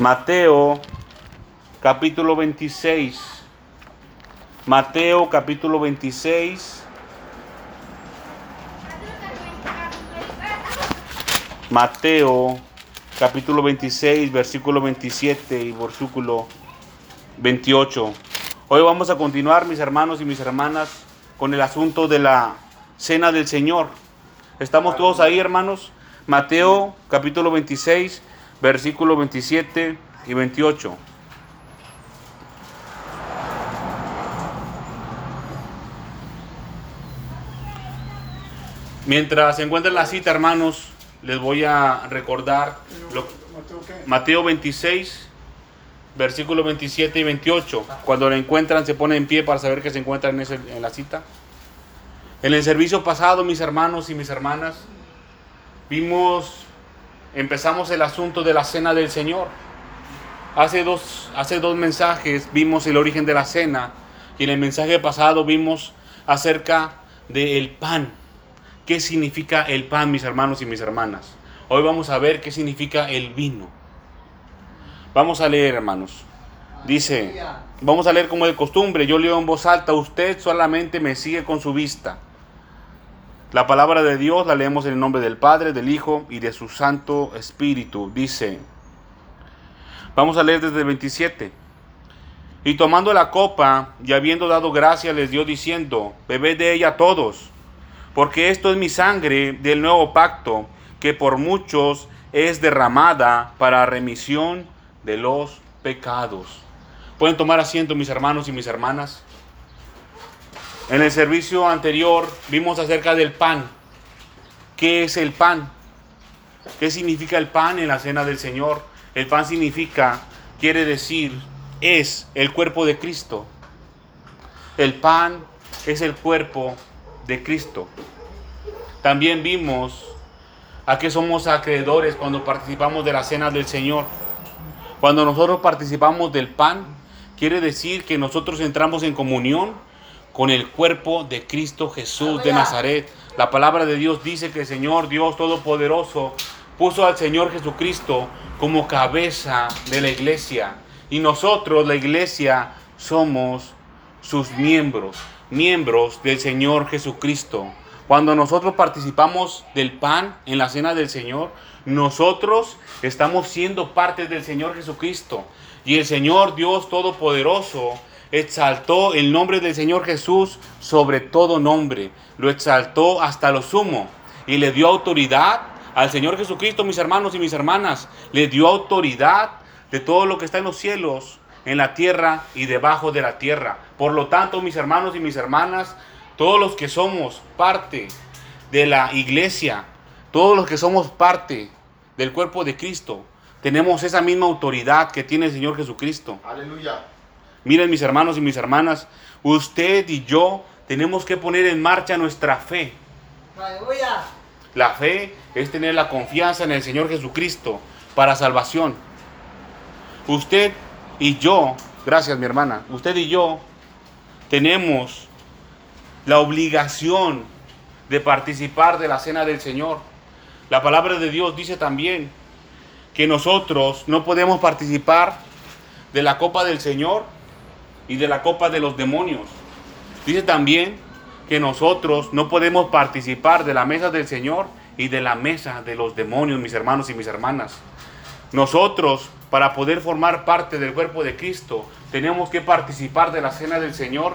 Mateo capítulo 26. Mateo capítulo 26. Mateo capítulo 26, versículo 27 y versículo 28. Hoy vamos a continuar, mis hermanos y mis hermanas, con el asunto de la cena del Señor. ¿Estamos todos ahí, hermanos? Mateo capítulo 26, versículo 27 y 28. Mientras se encuentra la cita, hermanos, les voy a recordar lo, Mateo 26, versículo 27 y 28. Cuando la encuentran, se pone en pie para saber que se encuentran en, ese, en la cita. En el servicio pasado, mis hermanos y mis hermanas, vimos, empezamos el asunto de la cena del Señor. Hace dos, hace dos mensajes vimos el origen de la cena y en el mensaje pasado vimos acerca del pan. ¿Qué significa el pan, mis hermanos y mis hermanas? Hoy vamos a ver qué significa el vino. Vamos a leer, hermanos. Dice, vamos a leer como de costumbre. Yo leo en voz alta, usted solamente me sigue con su vista. La palabra de Dios la leemos en el nombre del Padre, del Hijo y de su Santo Espíritu. Dice, vamos a leer desde el 27. Y tomando la copa y habiendo dado gracia, les dio diciendo, bebed de ella todos, porque esto es mi sangre del nuevo pacto que por muchos es derramada para remisión de los pecados. Pueden tomar asiento mis hermanos y mis hermanas. En el servicio anterior vimos acerca del pan. ¿Qué es el pan? ¿Qué significa el pan en la cena del Señor? El pan significa, quiere decir, es el cuerpo de Cristo. El pan es el cuerpo de Cristo. También vimos a qué somos acreedores cuando participamos de la cena del Señor. Cuando nosotros participamos del pan, quiere decir que nosotros entramos en comunión con el cuerpo de Cristo Jesús de Nazaret. La palabra de Dios dice que el Señor Dios Todopoderoso puso al Señor Jesucristo como cabeza de la iglesia. Y nosotros, la iglesia, somos sus miembros, miembros del Señor Jesucristo. Cuando nosotros participamos del pan en la cena del Señor, nosotros estamos siendo parte del Señor Jesucristo. Y el Señor Dios Todopoderoso exaltó el nombre del Señor Jesús sobre todo nombre. Lo exaltó hasta lo sumo. Y le dio autoridad al Señor Jesucristo, mis hermanos y mis hermanas. Le dio autoridad de todo lo que está en los cielos, en la tierra y debajo de la tierra. Por lo tanto, mis hermanos y mis hermanas, todos los que somos parte de la iglesia, todos los que somos parte del cuerpo de Cristo, tenemos esa misma autoridad que tiene el Señor Jesucristo. Aleluya. Miren mis hermanos y mis hermanas, usted y yo tenemos que poner en marcha nuestra fe. Aleluya. La fe es tener la confianza en el Señor Jesucristo para salvación. Usted y yo, gracias mi hermana, usted y yo tenemos la obligación de participar de la cena del Señor. La palabra de Dios dice también que nosotros no podemos participar de la copa del Señor y de la copa de los demonios. Dice también que nosotros no podemos participar de la mesa del Señor y de la mesa de los demonios, mis hermanos y mis hermanas. Nosotros, para poder formar parte del cuerpo de Cristo, tenemos que participar de la cena del Señor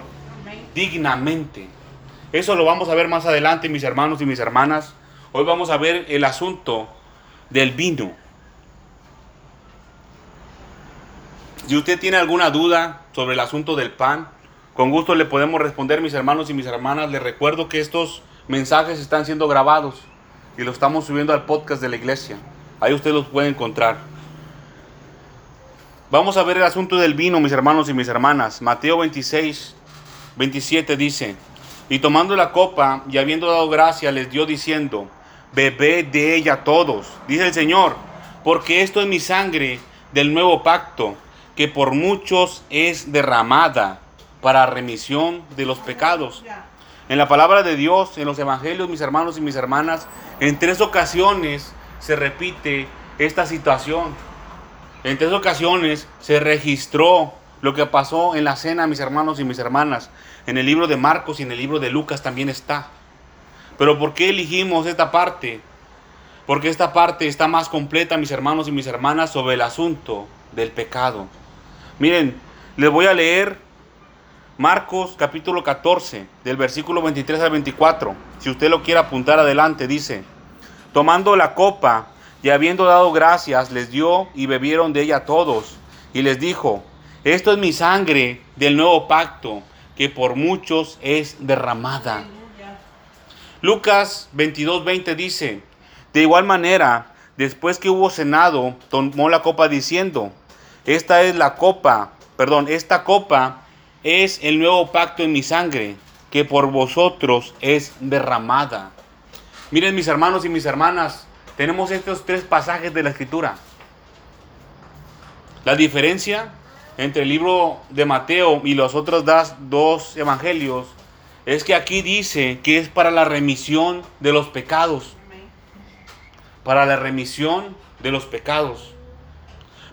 dignamente. Eso lo vamos a ver más adelante, mis hermanos y mis hermanas. Hoy vamos a ver el asunto del vino. Si usted tiene alguna duda sobre el asunto del pan, con gusto le podemos responder, mis hermanos y mis hermanas. Les recuerdo que estos mensajes están siendo grabados y los estamos subiendo al podcast de la iglesia. Ahí usted los puede encontrar. Vamos a ver el asunto del vino, mis hermanos y mis hermanas. Mateo 26, 27 dice, y tomando la copa y habiendo dado gracia, les dio diciendo, bebed de ella todos, dice el Señor, porque esto es mi sangre del nuevo pacto, que por muchos es derramada para remisión de los pecados. En la palabra de Dios, en los evangelios, mis hermanos y mis hermanas, en tres ocasiones se repite esta situación. En tres ocasiones se registró lo que pasó en la cena, mis hermanos y mis hermanas. En el libro de Marcos y en el libro de Lucas también está. Pero ¿por qué elegimos esta parte? Porque esta parte está más completa, mis hermanos y mis hermanas, sobre el asunto del pecado. Miren, les voy a leer Marcos capítulo 14, del versículo 23 al 24. Si usted lo quiere apuntar adelante, dice, tomando la copa y habiendo dado gracias, les dio y bebieron de ella todos. Y les dijo, esto es mi sangre del nuevo pacto, que por muchos es derramada. Lucas 22, 20 dice, de igual manera, después que hubo cenado, tomó la copa diciendo, esta es la copa, perdón, esta copa es el nuevo pacto en mi sangre, que por vosotros es derramada. Miren mis hermanos y mis hermanas, tenemos estos tres pasajes de la escritura. La diferencia entre el libro de Mateo y los otros dos evangelios es que aquí dice que es para la remisión de los pecados para la remisión de los pecados.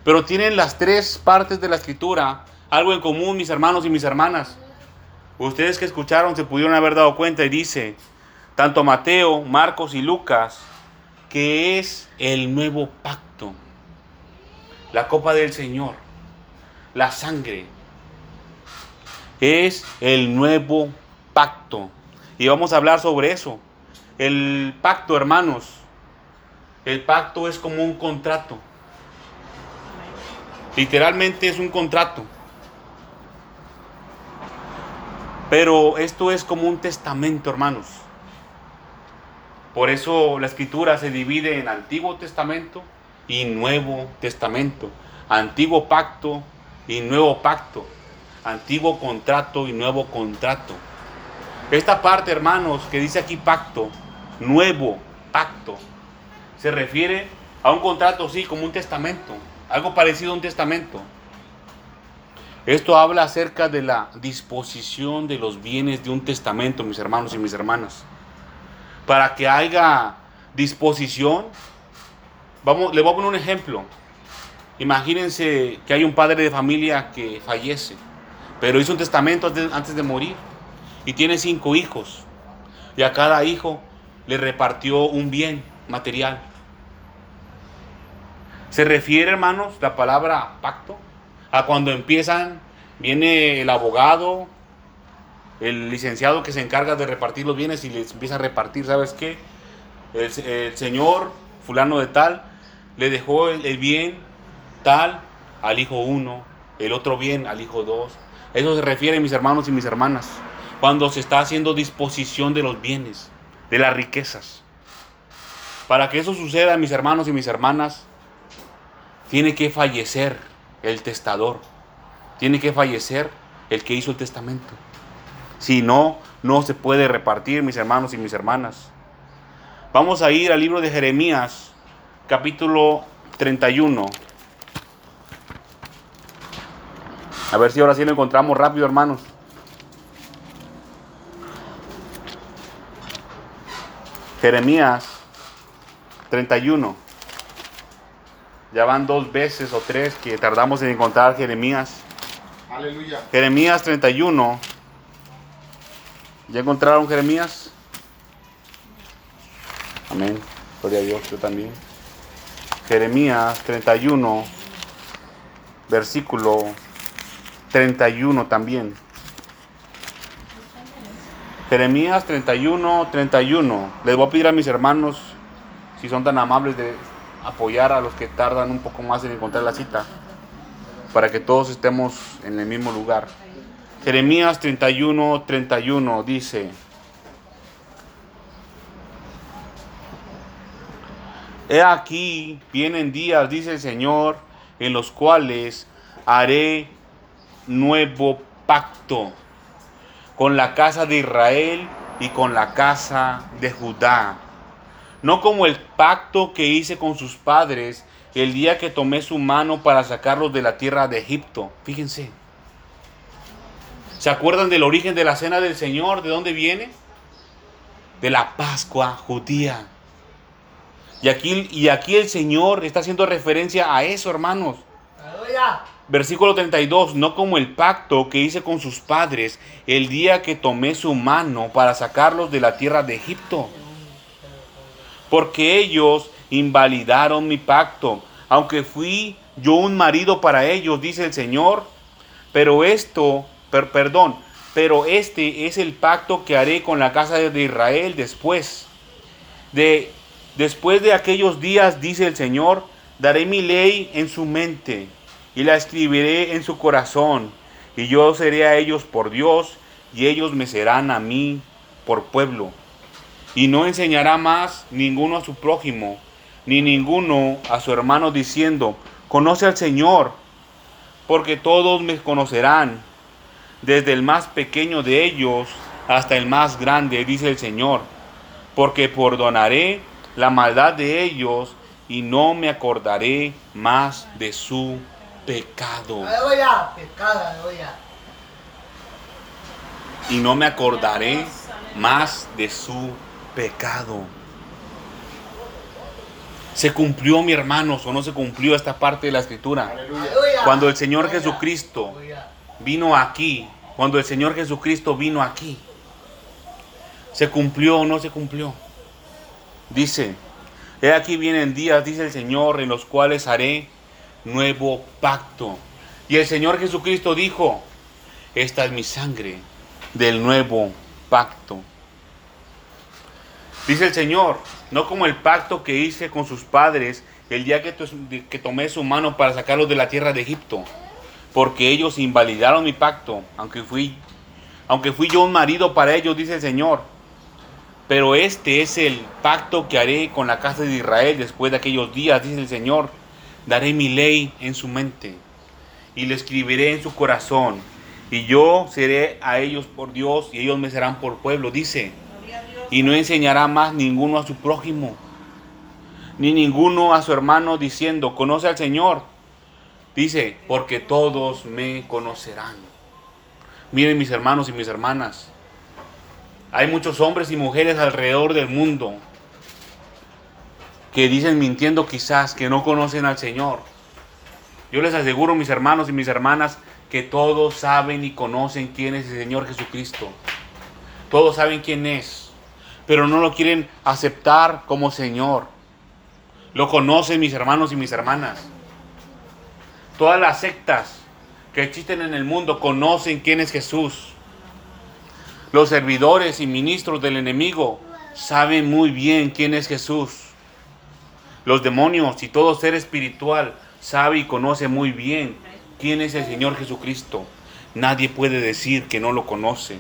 Pero tienen las tres partes de la escritura algo en común, mis hermanos y mis hermanas. Ustedes que escucharon se pudieron haber dado cuenta y dice, tanto Mateo, Marcos y Lucas, que es el nuevo pacto, la copa del Señor, la sangre, es el nuevo pacto. Y vamos a hablar sobre eso. El pacto, hermanos, el pacto es como un contrato. Literalmente es un contrato. Pero esto es como un testamento, hermanos. Por eso la escritura se divide en Antiguo Testamento y Nuevo Testamento. Antiguo pacto y nuevo pacto. Antiguo contrato y nuevo contrato. Esta parte, hermanos, que dice aquí pacto, nuevo pacto, se refiere a un contrato, sí, como un testamento, algo parecido a un testamento. Esto habla acerca de la disposición de los bienes de un testamento, mis hermanos y mis hermanas. Para que haya disposición, vamos, le voy a poner un ejemplo. Imagínense que hay un padre de familia que fallece, pero hizo un testamento antes de morir y tiene cinco hijos. Y a cada hijo le repartió un bien material. Se refiere, hermanos, la palabra pacto a cuando empiezan, viene el abogado, el licenciado que se encarga de repartir los bienes y les empieza a repartir, ¿sabes qué? El, señor fulano de tal le dejó el, bien tal al hijo uno, el otro bien al hijo dos. Eso se refiere, mis hermanos y mis hermanas, cuando se está haciendo disposición de los bienes, de las riquezas. Para que eso suceda, mis hermanos y mis hermanas, tiene que fallecer el testador. Tiene que fallecer el que hizo el testamento. Si no, no se puede repartir, mis hermanos y mis hermanas. Vamos a ir al libro de Jeremías, capítulo 31. A ver si ahora sí lo encontramos rápido, hermanos. Jeremías 31. Ya van dos veces o tres que tardamos en encontrar Jeremías. Aleluya. Jeremías 31. ¿Ya encontraron Jeremías? Amén. Gloria a Dios, yo también. Jeremías 31, versículo 31 también. Jeremías 31, 31. Les voy a pedir a mis hermanos, si son tan amables, de apoyar a los que tardan un poco más en encontrar la cita, para que todos estemos en el mismo lugar. Jeremías 31, 31 dice, He aquí, vienen días, dice el Señor, en los cuales haré nuevo pacto con la casa de Israel y con la casa de Judá no como el pacto que hice con sus padres el día que tomé su mano para sacarlos de la tierra de Egipto. Fíjense. ¿Se acuerdan del origen de la cena del Señor? ¿De dónde viene? De la Pascua judía. Y aquí, y aquí el Señor está haciendo referencia a eso, hermanos. Versículo 32, no como el pacto que hice con sus padres el día que tomé su mano para sacarlos de la tierra de Egipto. Porque ellos invalidaron mi pacto, aunque fui yo un marido para ellos, dice el Señor. Pero esto, perdón, pero este es el pacto que haré con la casa de Israel después. De, después de aquellos días, dice el Señor, daré mi ley en su mente y la escribiré en su corazón, y yo seré a ellos por Dios, y ellos me serán a mí por pueblo. Y no enseñará más ninguno a su prójimo, ni ninguno a su hermano diciendo, conoce al Señor, porque todos me conocerán, desde el más pequeño de ellos hasta el más grande, dice el Señor, porque perdonaré la maldad de ellos y no me acordaré más de su pecado. Y no me acordaré más de su pecado. ¿Se cumplió, mi hermanos, o no se cumplió esta parte de la escritura? Cuando el Señor Jesucristo vino aquí, cuando el Señor Jesucristo vino aquí, ¿se cumplió o no se cumplió? Dice, he aquí vienen días, dice el Señor, en los cuales haré nuevo pacto. Y el Señor Jesucristo dijo, esta es mi sangre del nuevo pacto. Dice el Señor, no como el pacto que hice con sus padres el día que, tomé su mano para sacarlos de la tierra de Egipto, porque ellos invalidaron mi pacto, aunque fui, aunque fui yo un marido para ellos, dice el Señor. Pero este es el pacto que haré con la casa de Israel después de aquellos días, dice el Señor daré mi ley en su mente y le escribiré en su corazón. Y yo seré a ellos por Dios y ellos me serán por pueblo, dice. Y no enseñará más ninguno a su prójimo, ni ninguno a su hermano diciendo, conoce al Señor. Dice, porque todos me conocerán. Miren mis hermanos y mis hermanas, hay muchos hombres y mujeres alrededor del mundo que dicen mintiendo quizás que no conocen al Señor. Yo les aseguro, mis hermanos y mis hermanas, que todos saben y conocen quién es el Señor Jesucristo. Todos saben quién es, pero no lo quieren aceptar como Señor. Lo conocen mis hermanos y mis hermanas. Todas las sectas que existen en el mundo conocen quién es Jesús. Los servidores y ministros del enemigo saben muy bien quién es Jesús. Los demonios y todo ser espiritual sabe y conoce muy bien quién es el Señor Jesucristo. Nadie puede decir que no lo conoce.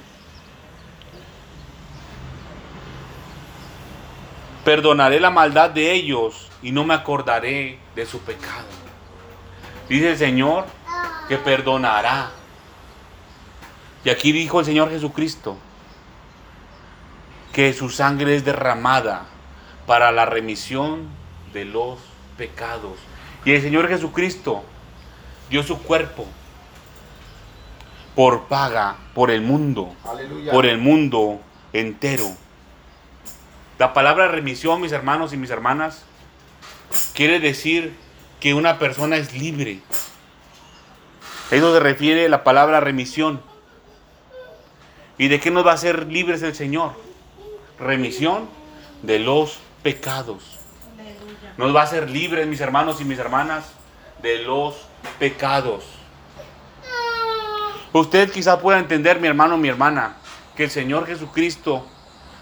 Perdonaré la maldad de ellos y no me acordaré de su pecado. Dice el Señor que perdonará. Y aquí dijo el Señor Jesucristo que su sangre es derramada para la remisión de los pecados. Y el Señor Jesucristo dio su cuerpo por paga, por el mundo, por el mundo entero. La palabra remisión, mis hermanos y mis hermanas, quiere decir que una persona es libre. eso se refiere la palabra remisión. ¿Y de qué nos va a hacer libres el Señor? Remisión de los pecados. Nos va a hacer libres, mis hermanos y mis hermanas, de los pecados. Usted quizá pueda entender, mi hermano, mi hermana, que el Señor Jesucristo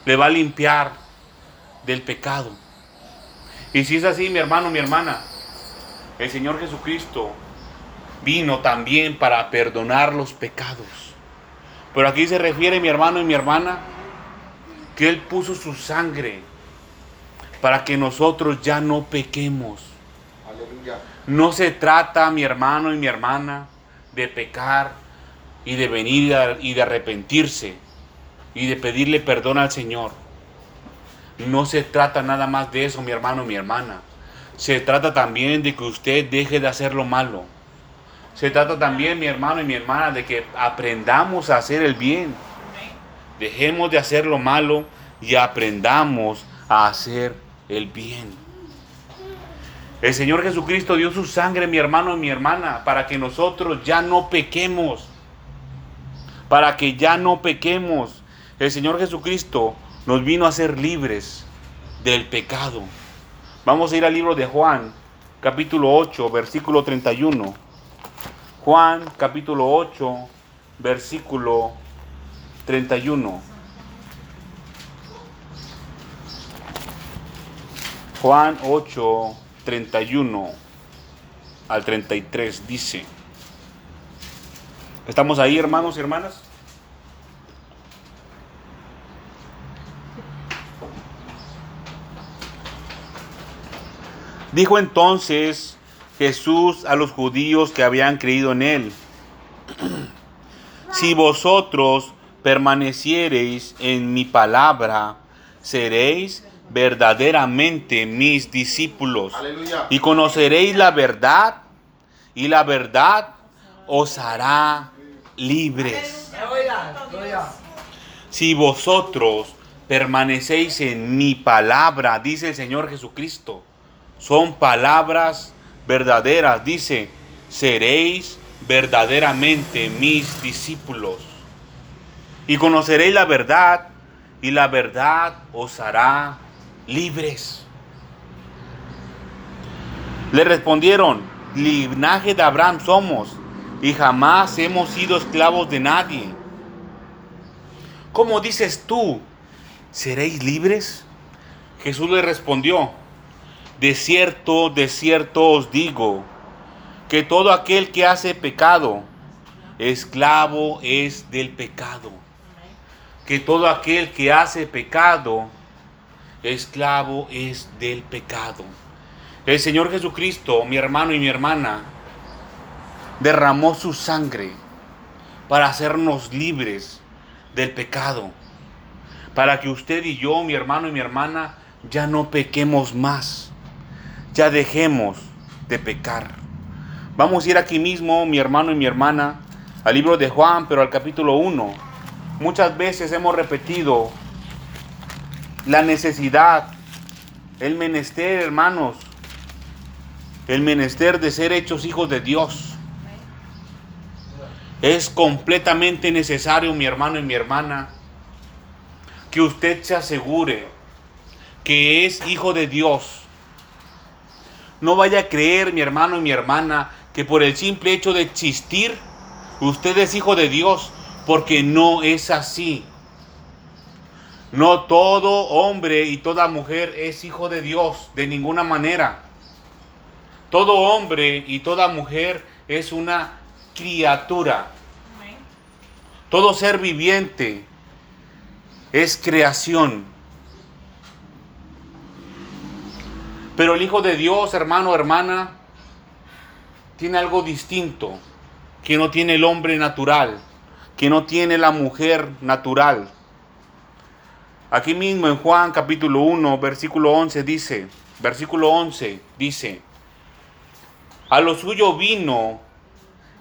le va a limpiar del pecado. Y si es así, mi hermano, mi hermana, el Señor Jesucristo vino también para perdonar los pecados. Pero aquí se refiere, mi hermano y mi hermana, que Él puso su sangre para que nosotros ya no pequemos. No se trata, mi hermano y mi hermana, de pecar y de venir y de arrepentirse y de pedirle perdón al Señor. No se trata nada más de eso, mi hermano mi hermana. Se trata también de que usted deje de hacer lo malo. Se trata también, mi hermano y mi hermana, de que aprendamos a hacer el bien. Dejemos de hacer lo malo y aprendamos a hacer el bien. El Señor Jesucristo dio su sangre, mi hermano y mi hermana, para que nosotros ya no pequemos. Para que ya no pequemos. El Señor Jesucristo nos vino a ser libres del pecado. Vamos a ir al libro de Juan, capítulo 8, versículo 31. Juan, capítulo 8, versículo 31. Juan 8, 31 al 33 dice. ¿Estamos ahí, hermanos y hermanas? Dijo entonces Jesús a los judíos que habían creído en él, si vosotros permaneciereis en mi palabra, seréis verdaderamente mis discípulos. Y conoceréis la verdad, y la verdad os hará libres. Si vosotros permanecéis en mi palabra, dice el Señor Jesucristo, son palabras verdaderas, dice, seréis verdaderamente mis discípulos. Y conoceréis la verdad, y la verdad os hará libres. Le respondieron, linaje de Abraham somos y jamás hemos sido esclavos de nadie. ¿Cómo dices tú? ¿Seréis libres? Jesús le respondió, de cierto, de cierto os digo, que todo aquel que hace pecado, esclavo es del pecado. Que todo aquel que hace pecado, esclavo es del pecado. El Señor Jesucristo, mi hermano y mi hermana, derramó su sangre para hacernos libres del pecado. Para que usted y yo, mi hermano y mi hermana, ya no pequemos más. Ya dejemos de pecar. Vamos a ir aquí mismo, mi hermano y mi hermana, al libro de Juan, pero al capítulo 1. Muchas veces hemos repetido la necesidad, el menester, hermanos, el menester de ser hechos hijos de Dios. Es completamente necesario, mi hermano y mi hermana, que usted se asegure que es hijo de Dios. No vaya a creer, mi hermano y mi hermana, que por el simple hecho de existir, usted es hijo de Dios, porque no es así. No todo hombre y toda mujer es hijo de Dios de ninguna manera. Todo hombre y toda mujer es una criatura. Todo ser viviente es creación. Pero el Hijo de Dios, hermano, hermana, tiene algo distinto que no tiene el hombre natural, que no tiene la mujer natural. Aquí mismo en Juan capítulo 1, versículo 11 dice, versículo 11 dice, a lo suyo vino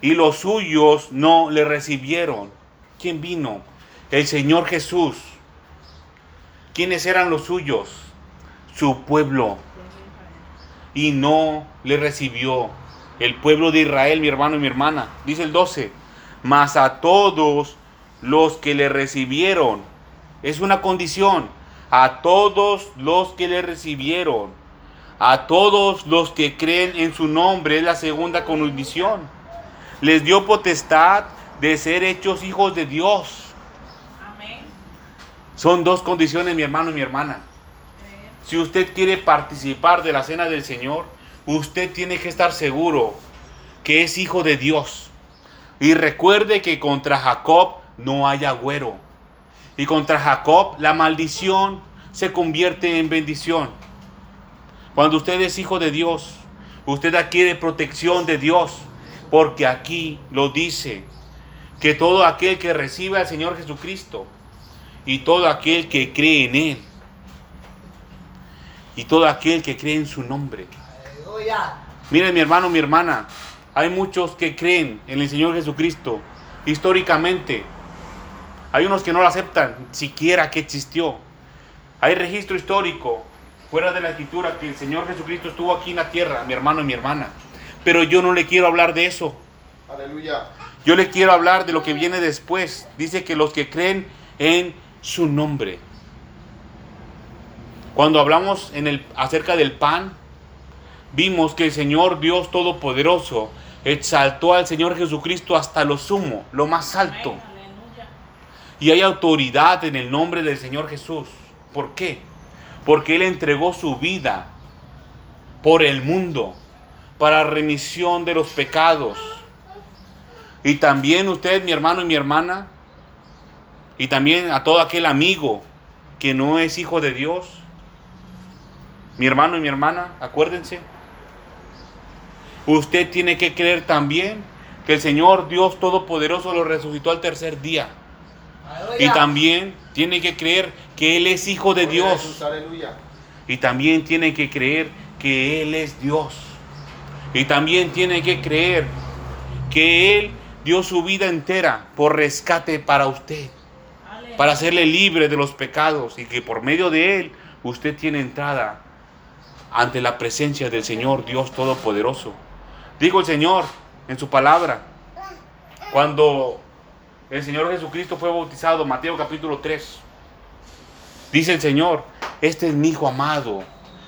y los suyos no le recibieron. ¿Quién vino? El Señor Jesús. ¿Quiénes eran los suyos? Su pueblo. Y no le recibió. El pueblo de Israel, mi hermano y mi hermana. Dice el 12. Mas a todos los que le recibieron, es una condición. A todos los que le recibieron, a todos los que creen en su nombre, es la segunda condición. Les dio potestad de ser hechos hijos de Dios. Son dos condiciones, mi hermano y mi hermana. Si usted quiere participar de la cena del Señor, usted tiene que estar seguro que es hijo de Dios. Y recuerde que contra Jacob no hay agüero. Y contra Jacob la maldición se convierte en bendición. Cuando usted es hijo de Dios, usted adquiere protección de Dios, porque aquí lo dice, que todo aquel que recibe al Señor Jesucristo y todo aquel que cree en Él y todo aquel que cree en su nombre. Miren mi hermano, mi hermana, hay muchos que creen en el Señor Jesucristo históricamente, hay unos que no lo aceptan, siquiera que existió. Hay registro histórico fuera de la escritura, que el Señor Jesucristo estuvo aquí en la tierra, mi hermano y mi hermana. Pero yo no le quiero hablar de eso. Aleluya. Yo le quiero hablar de lo que viene después. Dice que los que creen en su nombre. Cuando hablamos en el, acerca del pan, vimos que el Señor Dios Todopoderoso exaltó al Señor Jesucristo hasta lo sumo, lo más alto. Y hay autoridad en el nombre del Señor Jesús. ¿Por qué? Porque Él entregó su vida por el mundo, para remisión de los pecados. Y también usted, mi hermano y mi hermana, y también a todo aquel amigo que no es hijo de Dios, mi hermano y mi hermana, acuérdense, usted tiene que creer también que el Señor Dios Todopoderoso lo resucitó al tercer día. Y también tiene que creer que Él es hijo de Dios. Y también tiene que creer que Él es Dios. Y también tiene que creer que Él dio su vida entera por rescate para usted. Para hacerle libre de los pecados y que por medio de Él usted tiene entrada ante la presencia del Señor Dios Todopoderoso. Dijo el Señor en su palabra, cuando el Señor Jesucristo fue bautizado, Mateo capítulo 3. Dice el Señor, este es mi Hijo amado,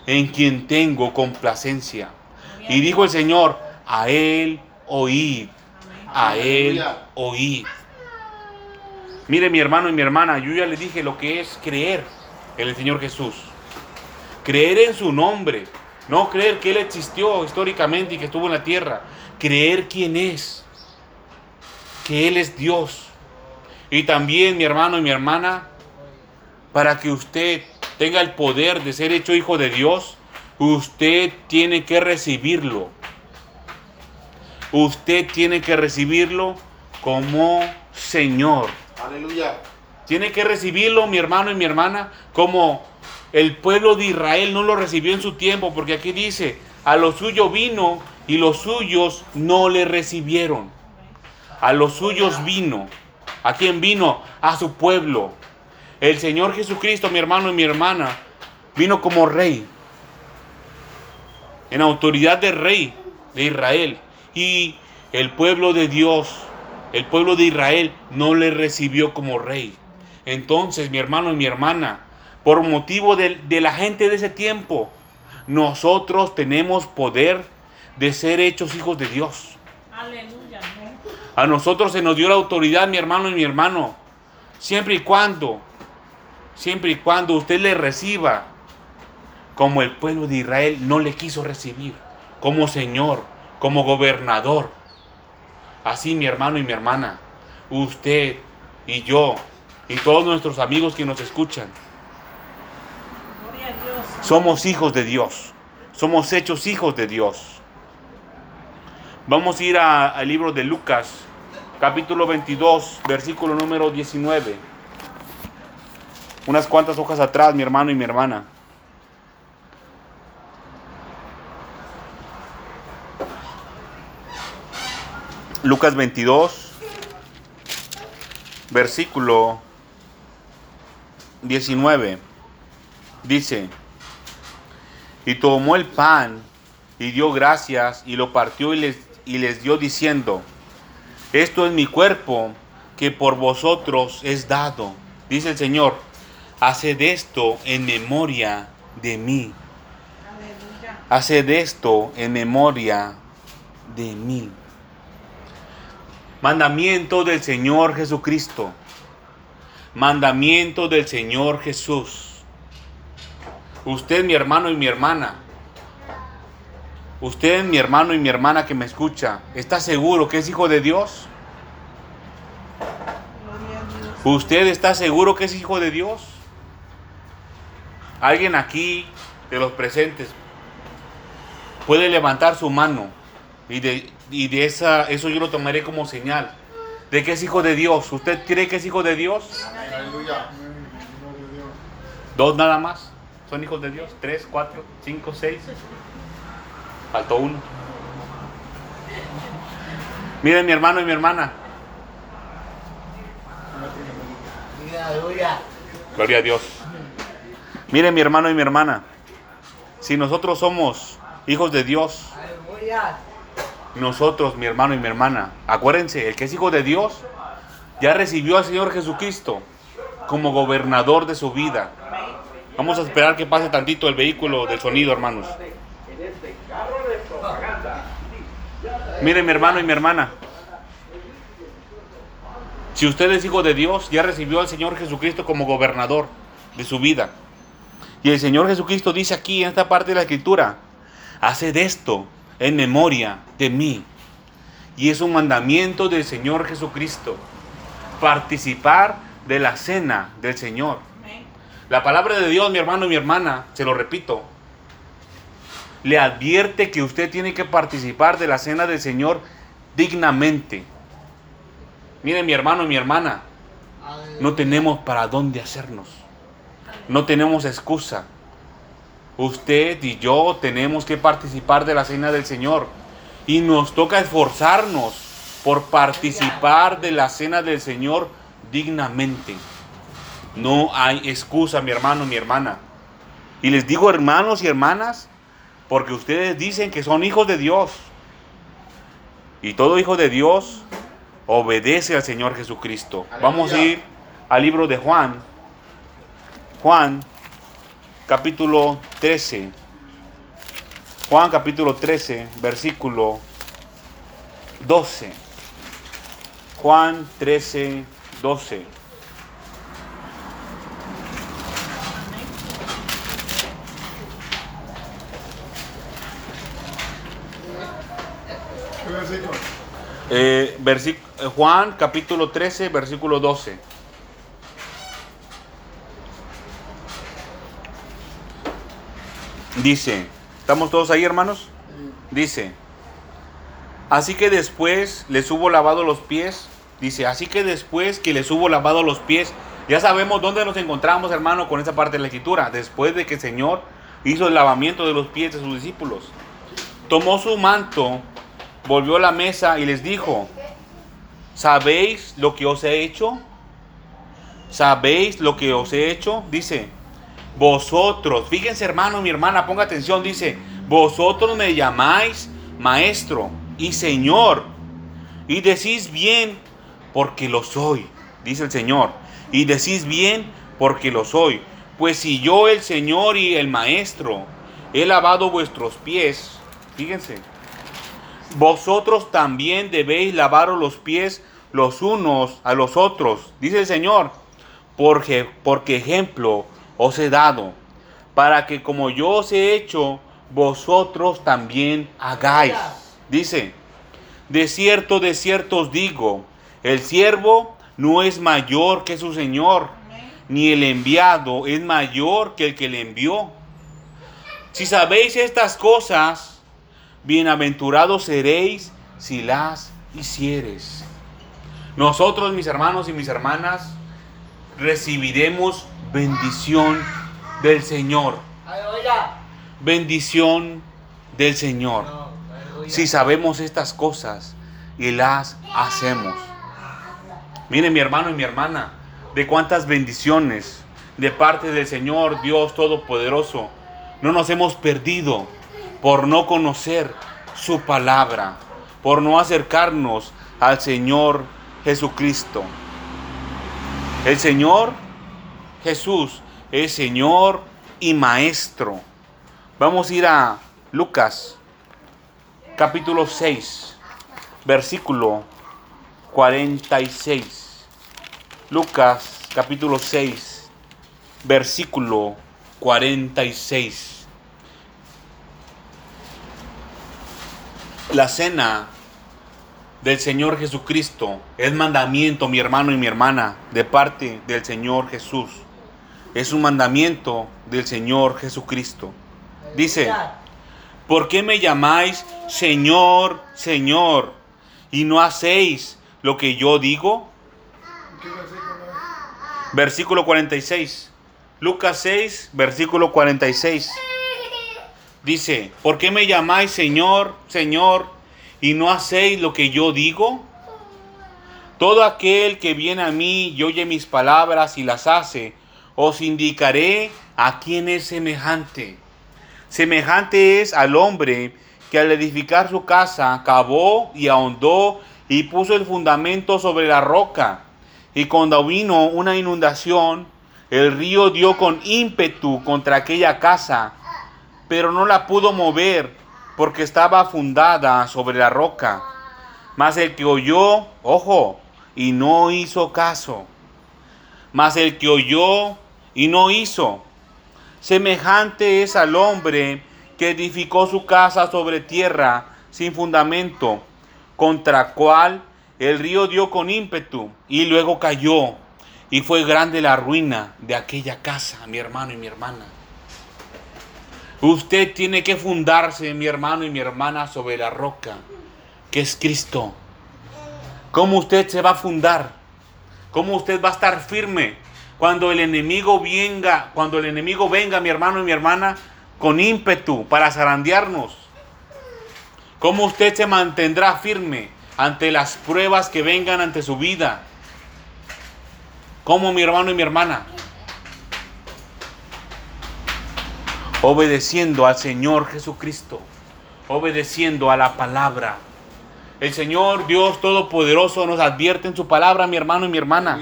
en quien tengo complacencia. Y dijo el Señor, a Él oíd, a Él oíd. Mire mi hermano y mi hermana, yo ya le dije lo que es creer en el Señor Jesús. Creer en su nombre, no creer que Él existió históricamente y que estuvo en la tierra. Creer quién es, que Él es Dios y también, mi hermano y mi hermana, para que usted tenga el poder de ser hecho hijo de Dios, usted tiene que recibirlo. Usted tiene que recibirlo como Señor. Aleluya. Tiene que recibirlo, mi hermano y mi hermana, como el pueblo de Israel no lo recibió en su tiempo, porque aquí dice, a lo suyo vino y los suyos no le recibieron. A los suyos vino. ¿A quién vino? A su pueblo. El Señor Jesucristo, mi hermano y mi hermana, vino como rey. En autoridad de rey de Israel. Y el pueblo de Dios, el pueblo de Israel, no le recibió como rey. Entonces, mi hermano y mi hermana, por motivo de, de la gente de ese tiempo, nosotros tenemos poder de ser hechos hijos de Dios. Aleluya. A nosotros se nos dio la autoridad, mi hermano y mi hermano, siempre y cuando, siempre y cuando usted le reciba como el pueblo de Israel no le quiso recibir, como Señor, como gobernador. Así mi hermano y mi hermana, usted y yo y todos nuestros amigos que nos escuchan, somos hijos de Dios, somos hechos hijos de Dios. Vamos a ir al libro de Lucas, capítulo 22, versículo número 19. Unas cuantas hojas atrás, mi hermano y mi hermana. Lucas 22, versículo 19. Dice, y tomó el pan y dio gracias y lo partió y les y les dio diciendo, esto es mi cuerpo que por vosotros es dado. Dice el Señor, haced esto en memoria de mí. Haced esto en memoria de mí. Mandamiento del Señor Jesucristo. Mandamiento del Señor Jesús. Usted, mi hermano y mi hermana, Usted, mi hermano y mi hermana que me escucha, ¿está seguro que es hijo de Dios? ¿Usted está seguro que es hijo de Dios? Alguien aquí de los presentes puede levantar su mano y de, de esa, eso yo lo tomaré como señal de que es hijo de Dios. ¿Usted cree que es hijo de Dios? Aleluya. Dos nada más. ¿Son hijos de Dios? ¿Tres, cuatro, cinco, seis? Faltó uno. Miren mi hermano y mi hermana. Gloria a Dios. Miren mi hermano y mi hermana. Si nosotros somos hijos de Dios, nosotros, mi hermano y mi hermana, acuérdense, el que es hijo de Dios ya recibió al Señor Jesucristo como gobernador de su vida. Vamos a esperar que pase tantito el vehículo del sonido, hermanos. Miren, mi hermano y mi hermana. Si usted es hijo de Dios, ya recibió al Señor Jesucristo como gobernador de su vida. Y el Señor Jesucristo dice aquí en esta parte de la escritura, haced esto en memoria de mí. Y es un mandamiento del Señor Jesucristo. Participar de la cena del Señor. La palabra de Dios, mi hermano y mi hermana, se lo repito, le advierte que usted tiene que participar de la cena del Señor dignamente. Mire mi hermano y mi hermana, no tenemos para dónde hacernos. No tenemos excusa. Usted y yo tenemos que participar de la cena del Señor. Y nos toca esforzarnos por participar de la cena del Señor dignamente. No hay excusa, mi hermano, mi hermana. Y les digo hermanos y hermanas, porque ustedes dicen que son hijos de Dios. Y todo hijo de Dios obedece al Señor Jesucristo. Vamos a ir al libro de Juan. Juan, capítulo 13. Juan, capítulo 13, versículo 12. Juan 13, 12. Eh, eh, Juan capítulo 13, versículo 12. Dice, ¿estamos todos ahí hermanos? Dice, así que después les hubo lavado los pies, dice, así que después que les hubo lavado los pies, ya sabemos dónde nos encontramos hermano con esa parte de la escritura, después de que el Señor hizo el lavamiento de los pies de sus discípulos. Tomó su manto volvió a la mesa y les dijo, ¿sabéis lo que os he hecho? ¿Sabéis lo que os he hecho? Dice, vosotros, fíjense hermano, mi hermana, ponga atención, dice, vosotros me llamáis maestro y señor y decís bien porque lo soy, dice el Señor, y decís bien porque lo soy. Pues si yo el Señor y el maestro he lavado vuestros pies, fíjense, vosotros también debéis lavaros los pies los unos a los otros, dice el Señor, porque, porque ejemplo os he dado, para que como yo os he hecho, vosotros también hagáis. Dice, de cierto, de cierto os digo, el siervo no es mayor que su Señor, ni el enviado es mayor que el que le envió. Si sabéis estas cosas, bienaventurados seréis si las hicieres. Nosotros, mis hermanos y mis hermanas, recibiremos bendición del Señor. Bendición del Señor. Si sabemos estas cosas y las hacemos. Miren mi hermano y mi hermana, de cuántas bendiciones de parte del Señor Dios Todopoderoso no nos hemos perdido por no conocer su palabra, por no acercarnos al Señor Jesucristo. El Señor Jesús es Señor y Maestro. Vamos a ir a Lucas capítulo 6, versículo 46. Lucas capítulo 6, versículo 46. La cena del Señor Jesucristo es mandamiento, mi hermano y mi hermana, de parte del Señor Jesús. Es un mandamiento del Señor Jesucristo. Dice, ¿por qué me llamáis Señor, Señor, y no hacéis lo que yo digo? Versículo 46. Lucas 6, versículo 46. Dice, ¿por qué me llamáis Señor, Señor, y no hacéis lo que yo digo? Todo aquel que viene a mí y oye mis palabras y las hace, os indicaré a quién es semejante. Semejante es al hombre que al edificar su casa cavó y ahondó y puso el fundamento sobre la roca. Y cuando vino una inundación, el río dio con ímpetu contra aquella casa, pero no la pudo mover porque estaba fundada sobre la roca. Mas el que oyó, ojo, y no hizo caso. Mas el que oyó y no hizo, semejante es al hombre que edificó su casa sobre tierra sin fundamento, contra cual el río dio con ímpetu y luego cayó. Y fue grande la ruina de aquella casa, mi hermano y mi hermana. Usted tiene que fundarse, mi hermano y mi hermana, sobre la roca, que es Cristo. ¿Cómo usted se va a fundar? ¿Cómo usted va a estar firme cuando el enemigo venga, cuando el enemigo venga, mi hermano y mi hermana, con ímpetu para zarandearnos? ¿Cómo usted se mantendrá firme ante las pruebas que vengan ante su vida? ¿Cómo mi hermano y mi hermana? Obedeciendo al Señor Jesucristo, obedeciendo a la palabra el Señor Dios Todopoderoso nos advierte en su palabra, mi hermano y mi hermana.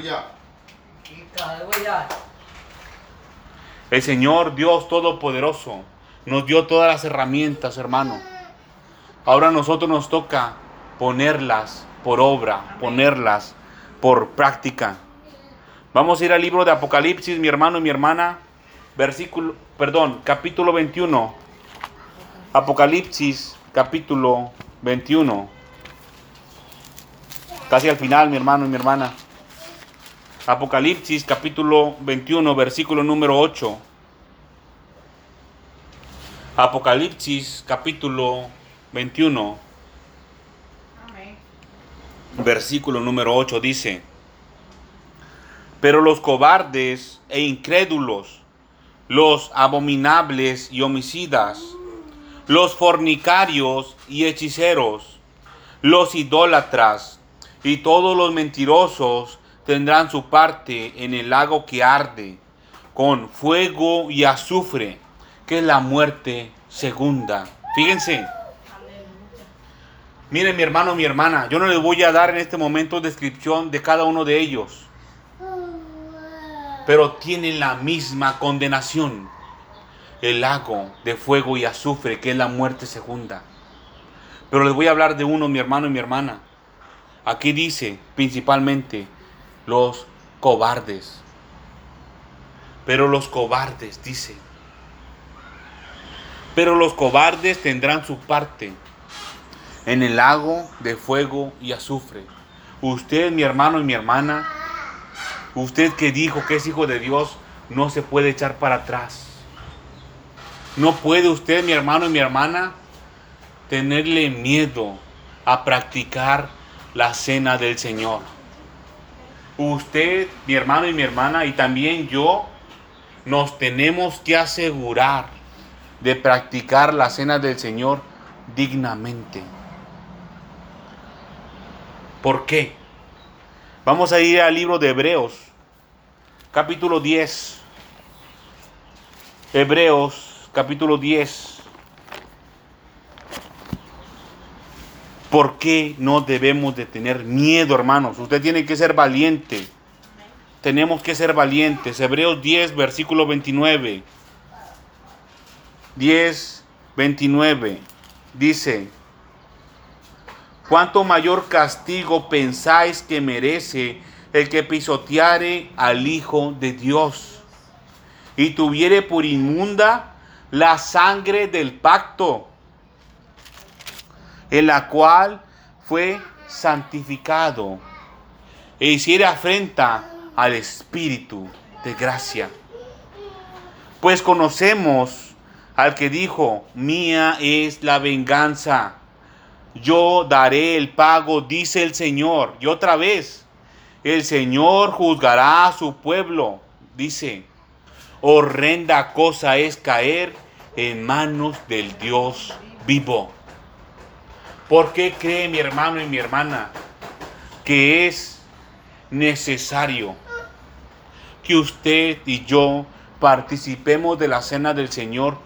El Señor Dios Todopoderoso nos dio todas las herramientas, hermano. Ahora a nosotros nos toca ponerlas por obra, ponerlas por práctica. Vamos a ir al libro de Apocalipsis, mi hermano y mi hermana, versículo, perdón, capítulo 21. Apocalipsis, capítulo 21 casi al final, mi hermano y mi hermana. Apocalipsis capítulo 21, versículo número 8. Apocalipsis capítulo 21, versículo número 8 dice, pero los cobardes e incrédulos, los abominables y homicidas, los fornicarios y hechiceros, los idólatras, y todos los mentirosos tendrán su parte en el lago que arde con fuego y azufre, que es la muerte segunda. Fíjense. Miren mi hermano, mi hermana, yo no les voy a dar en este momento descripción de cada uno de ellos, pero tienen la misma condenación, el lago de fuego y azufre, que es la muerte segunda. Pero les voy a hablar de uno, mi hermano y mi hermana, Aquí dice principalmente los cobardes. Pero los cobardes, dice. Pero los cobardes tendrán su parte en el lago de fuego y azufre. Usted, mi hermano y mi hermana, usted que dijo que es hijo de Dios, no se puede echar para atrás. No puede usted, mi hermano y mi hermana, tenerle miedo a practicar la cena del Señor. Usted, mi hermano y mi hermana, y también yo, nos tenemos que asegurar de practicar la cena del Señor dignamente. ¿Por qué? Vamos a ir al libro de Hebreos, capítulo 10. Hebreos, capítulo 10. ¿Por qué no debemos de tener miedo, hermanos? Usted tiene que ser valiente. Tenemos que ser valientes. Hebreos 10, versículo 29. 10, 29. Dice, ¿cuánto mayor castigo pensáis que merece el que pisoteare al Hijo de Dios y tuviere por inmunda la sangre del pacto? en la cual fue santificado e hiciera afrenta al Espíritu de gracia. Pues conocemos al que dijo, mía es la venganza, yo daré el pago, dice el Señor. Y otra vez, el Señor juzgará a su pueblo, dice, horrenda cosa es caer en manos del Dios vivo. ¿Por qué cree mi hermano y mi hermana que es necesario que usted y yo participemos de la cena del Señor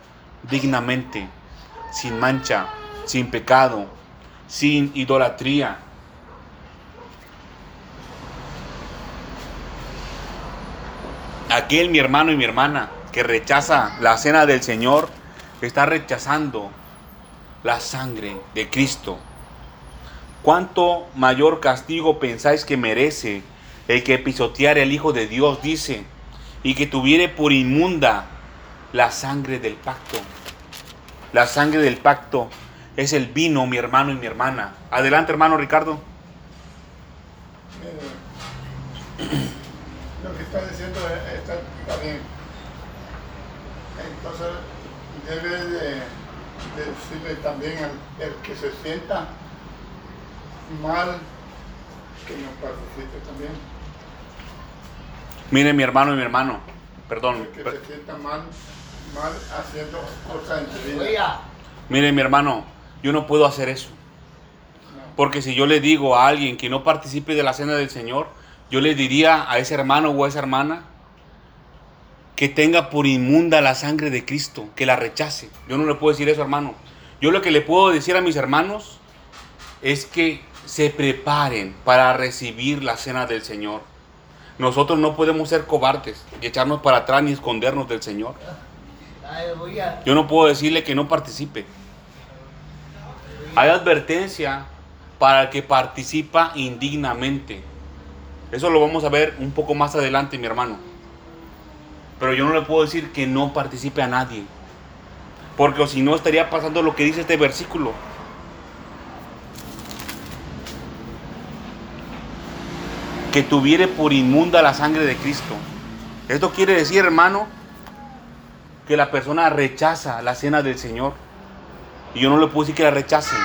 dignamente, sin mancha, sin pecado, sin idolatría. Aquel mi hermano y mi hermana que rechaza la cena del Señor, está rechazando la sangre de Cristo. ¿Cuánto mayor castigo pensáis que merece el que pisoteare el Hijo de Dios, dice, y que tuviere por inmunda la sangre del pacto? La sangre del pacto es el vino, mi hermano y mi hermana. Adelante, hermano Ricardo. lo que está diciendo está, bien. Entonces, debe de, decirle también al que se sienta mal que no participe también. Mire, mi hermano y mi hermano, perdón. El que se sienta mal, mal haciendo cosas en su vida. Mire, mi hermano, yo no puedo hacer eso. Porque si yo le digo a alguien que no participe de la cena del Señor, yo le diría a ese hermano o a esa hermana que tenga por inmunda la sangre de Cristo, que la rechace. Yo no le puedo decir eso, hermano. Yo lo que le puedo decir a mis hermanos es que se preparen para recibir la cena del Señor. Nosotros no podemos ser cobardes y echarnos para atrás ni escondernos del Señor. Yo no puedo decirle que no participe. Hay advertencia para el que participa indignamente. Eso lo vamos a ver un poco más adelante, mi hermano. Pero yo no le puedo decir que no participe a nadie. Porque si no estaría pasando lo que dice este versículo. Que tuviere por inmunda la sangre de Cristo. Esto quiere decir, hermano, que la persona rechaza la cena del Señor. Y yo no le puedo decir que la rechacen.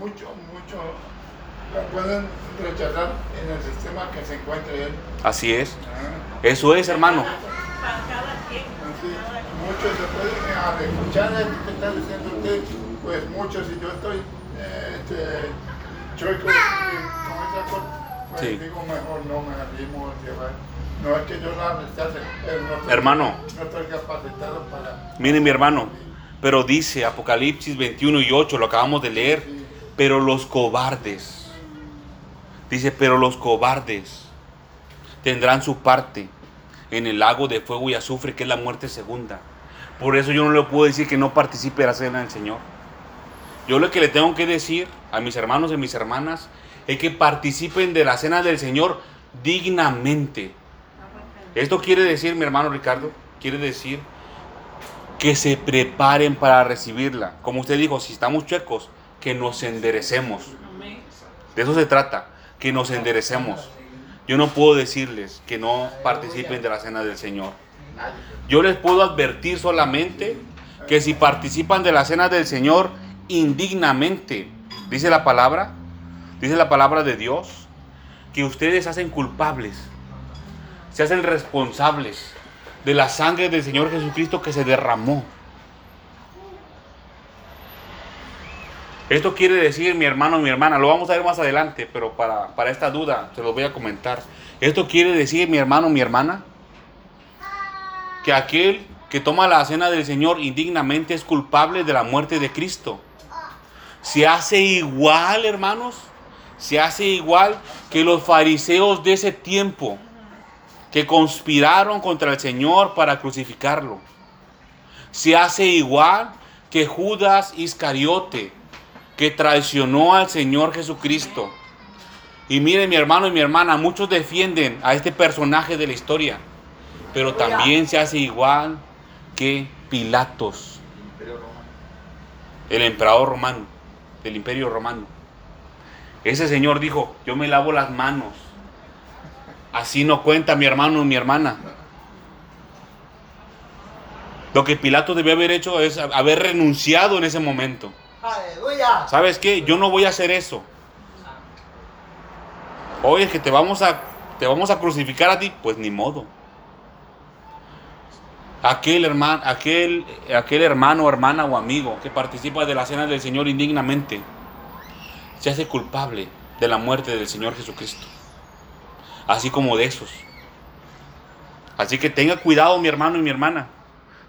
Mucho, mucho la pueden rechazar en el sistema que se encuentre él. Así es. Eso es, hermano. muchos se pueden al escuchar esto que está diciendo usted, pues muchos, si yo estoy este, chueco con esa cosa, pues sí. digo mejor no me arrimo llevar. No es que yo la rechace, no hermano. No estoy capacitado para. Mire, mi hermano, pero dice Apocalipsis 21 y 8, lo acabamos de leer, pero los cobardes, dice, pero los cobardes tendrán su parte en el lago de fuego y azufre, que es la muerte segunda. Por eso yo no le puedo decir que no participe de la cena del Señor. Yo lo que le tengo que decir a mis hermanos y mis hermanas es que participen de la cena del Señor dignamente. Esto quiere decir, mi hermano Ricardo, quiere decir que se preparen para recibirla. Como usted dijo, si estamos chuecos, que nos enderecemos. De eso se trata, que nos enderecemos. Yo no puedo decirles que no participen de la cena del Señor. Yo les puedo advertir solamente que si participan de la cena del Señor indignamente, dice la palabra, dice la palabra de Dios, que ustedes hacen culpables, se hacen responsables de la sangre del Señor Jesucristo que se derramó. Esto quiere decir, mi hermano, mi hermana, lo vamos a ver más adelante, pero para, para esta duda se lo voy a comentar. Esto quiere decir, mi hermano, mi hermana, que aquel que toma la cena del Señor indignamente es culpable de la muerte de Cristo. Se hace igual, hermanos, se hace igual que los fariseos de ese tiempo que conspiraron contra el Señor para crucificarlo. Se hace igual que Judas Iscariote, que traicionó al Señor Jesucristo. Y mire mi hermano y mi hermana, muchos defienden a este personaje de la historia, pero también se hace igual que Pilatos, el emperador romano, del imperio romano. Ese señor dijo, yo me lavo las manos Así no cuenta mi hermano y mi hermana. Lo que Pilato debió haber hecho es haber renunciado en ese momento. ¿Sabes qué? Yo no voy a hacer eso. Oye, es que te vamos a te vamos a crucificar a ti, pues ni modo. Aquel hermano, aquel, aquel hermano, hermana o amigo que participa de la cena del Señor indignamente se hace culpable de la muerte del Señor Jesucristo así como de esos. Así que tenga cuidado mi hermano y mi hermana.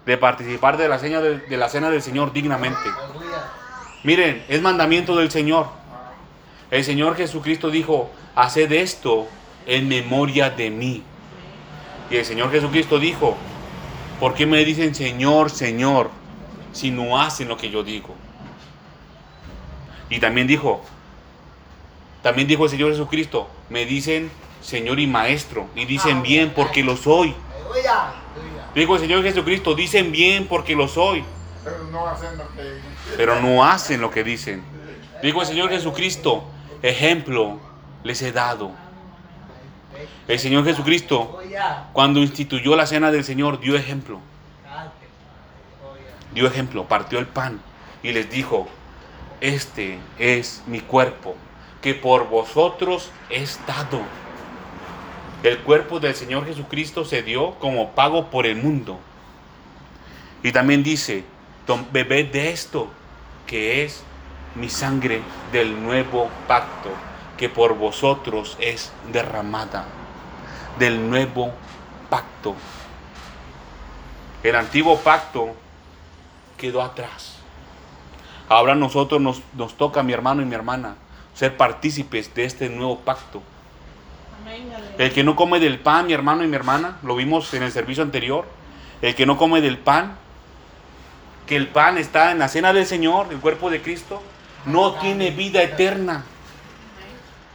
de participar de la, de la cena del Señor dignamente. Miren, es mandamiento del Señor. El Señor Jesucristo dijo, haced esto en memoria de mí. Y el Señor Jesucristo dijo, ¿por qué me dicen Señor, Señor, si no hacen lo que yo digo? Y también dijo, también dijo el Señor Jesucristo, me dicen Señor y Maestro, y dicen bien porque lo soy. Dijo el Señor Jesucristo, dicen bien porque lo soy. Pero no hacen lo que Pero no hacen lo que dicen. Dijo el Señor Jesucristo, ejemplo les he dado. El Señor Jesucristo, cuando instituyó la cena del Señor, dio ejemplo. Dio ejemplo, partió el pan y les dijo, este es mi cuerpo, que por vosotros es dado. El cuerpo del Señor Jesucristo se dio como pago por el mundo. Y también dice, bebed de esto, que es mi sangre del nuevo pacto, que por vosotros es derramada, del nuevo pacto. El antiguo pacto quedó atrás. Ahora nosotros nos, nos toca, mi hermano y mi hermana, ser partícipes de este nuevo pacto. El que no come del pan, mi hermano y mi hermana, lo vimos en el servicio anterior, el que no come del pan, que el pan está en la cena del Señor, el cuerpo de Cristo, no tiene vida eterna.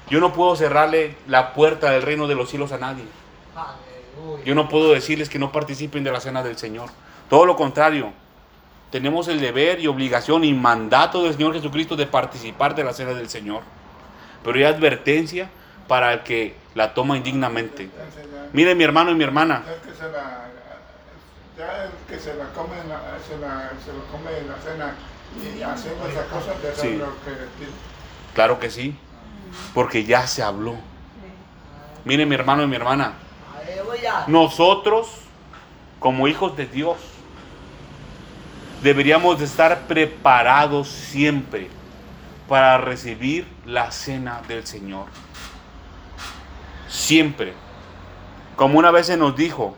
Yo no puedo cerrarle la puerta del reino de los cielos a nadie. Yo no puedo decirles que no participen de la cena del Señor. Todo lo contrario, tenemos el deber y obligación y mandato del Señor Jesucristo de participar de la cena del Señor. Pero hay advertencia para el que la toma indignamente. Mire mi hermano y mi hermana. Ya el que se la come, en la, se, la, se lo come en la cena y haciendo esas cosas, de Sí. lo que. Claro que sí, porque ya se habló. Mire mi hermano y mi hermana, nosotros como hijos de Dios deberíamos de estar preparados siempre para recibir la cena del Señor. Siempre. Como una vez se nos dijo,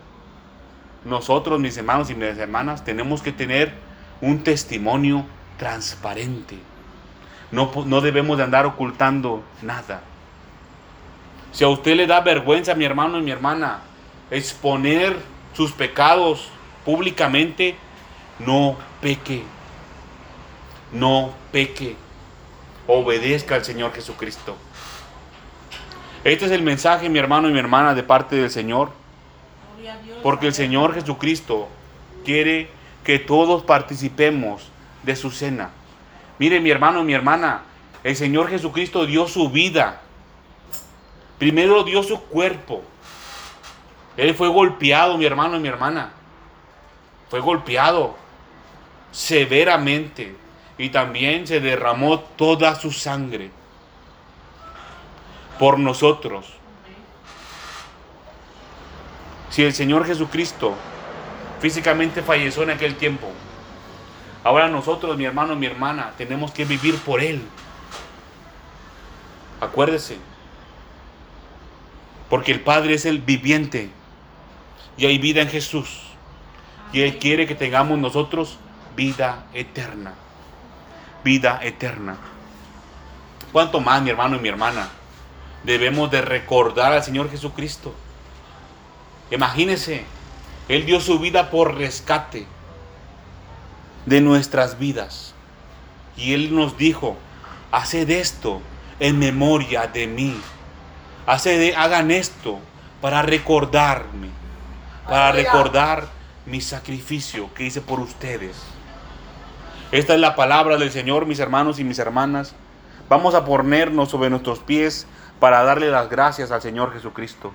nosotros, mis hermanos y mis hermanas, tenemos que tener un testimonio transparente. No, no debemos de andar ocultando nada. Si a usted le da vergüenza, mi hermano y mi hermana, exponer sus pecados públicamente, no peque. No peque. Obedezca al Señor Jesucristo. Este es el mensaje, mi hermano y mi hermana, de parte del Señor. Porque el Señor Jesucristo quiere que todos participemos de su cena. Mire mi hermano y mi hermana, el Señor Jesucristo dio su vida. Primero dio su cuerpo. Él fue golpeado, mi hermano y mi hermana. Fue golpeado severamente. Y también se derramó toda su sangre por nosotros. Si el Señor Jesucristo físicamente falleció en aquel tiempo, ahora nosotros, mi hermano y mi hermana, tenemos que vivir por Él. Acuérdese, porque el Padre es el viviente y hay vida en Jesús. Y Él quiere que tengamos nosotros vida eterna. Vida eterna. ¿Cuánto más, mi hermano y mi hermana? Debemos de recordar al Señor Jesucristo. Imagínese, Él dio su vida por rescate de nuestras vidas. Y Él nos dijo, haced esto en memoria de mí. Haced, hagan esto para recordarme, para Aleluya. recordar mi sacrificio que hice por ustedes. Esta es la palabra del Señor, mis hermanos y mis hermanas. Vamos a ponernos sobre nuestros pies para darle las gracias al Señor Jesucristo.